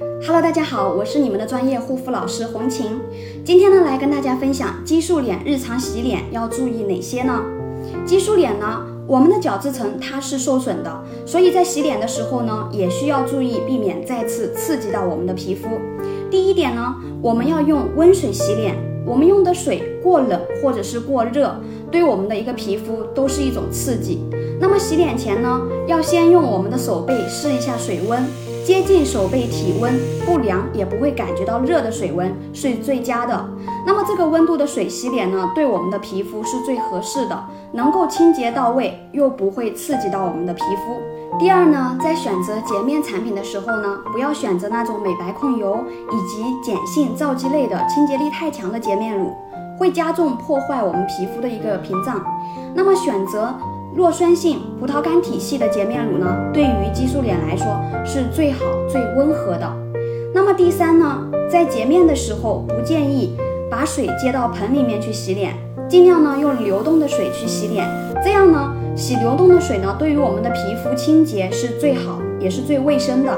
Hello，大家好，我是你们的专业护肤老师红琴。今天呢，来跟大家分享激素脸日常洗脸要注意哪些呢？激素脸呢，我们的角质层它是受损的，所以在洗脸的时候呢，也需要注意避免再次刺激到我们的皮肤。第一点呢，我们要用温水洗脸，我们用的水过冷或者是过热，对我们的一个皮肤都是一种刺激。那么洗脸前呢，要先用我们的手背试一下水温。接近手背体温不凉也不会感觉到热的水温是最佳的。那么这个温度的水洗脸呢，对我们的皮肤是最合适的，能够清洁到位，又不会刺激到我们的皮肤。第二呢，在选择洁面产品的时候呢，不要选择那种美白控油以及碱性皂基类的清洁力太强的洁面乳，会加重破坏我们皮肤的一个屏障。那么选择。弱酸性葡萄干体系的洁面乳呢，对于激素脸来说是最好最温和的。那么第三呢，在洁面的时候不建议把水接到盆里面去洗脸，尽量呢用流动的水去洗脸。这样呢，洗流动的水呢，对于我们的皮肤清洁是最好也是最卫生的。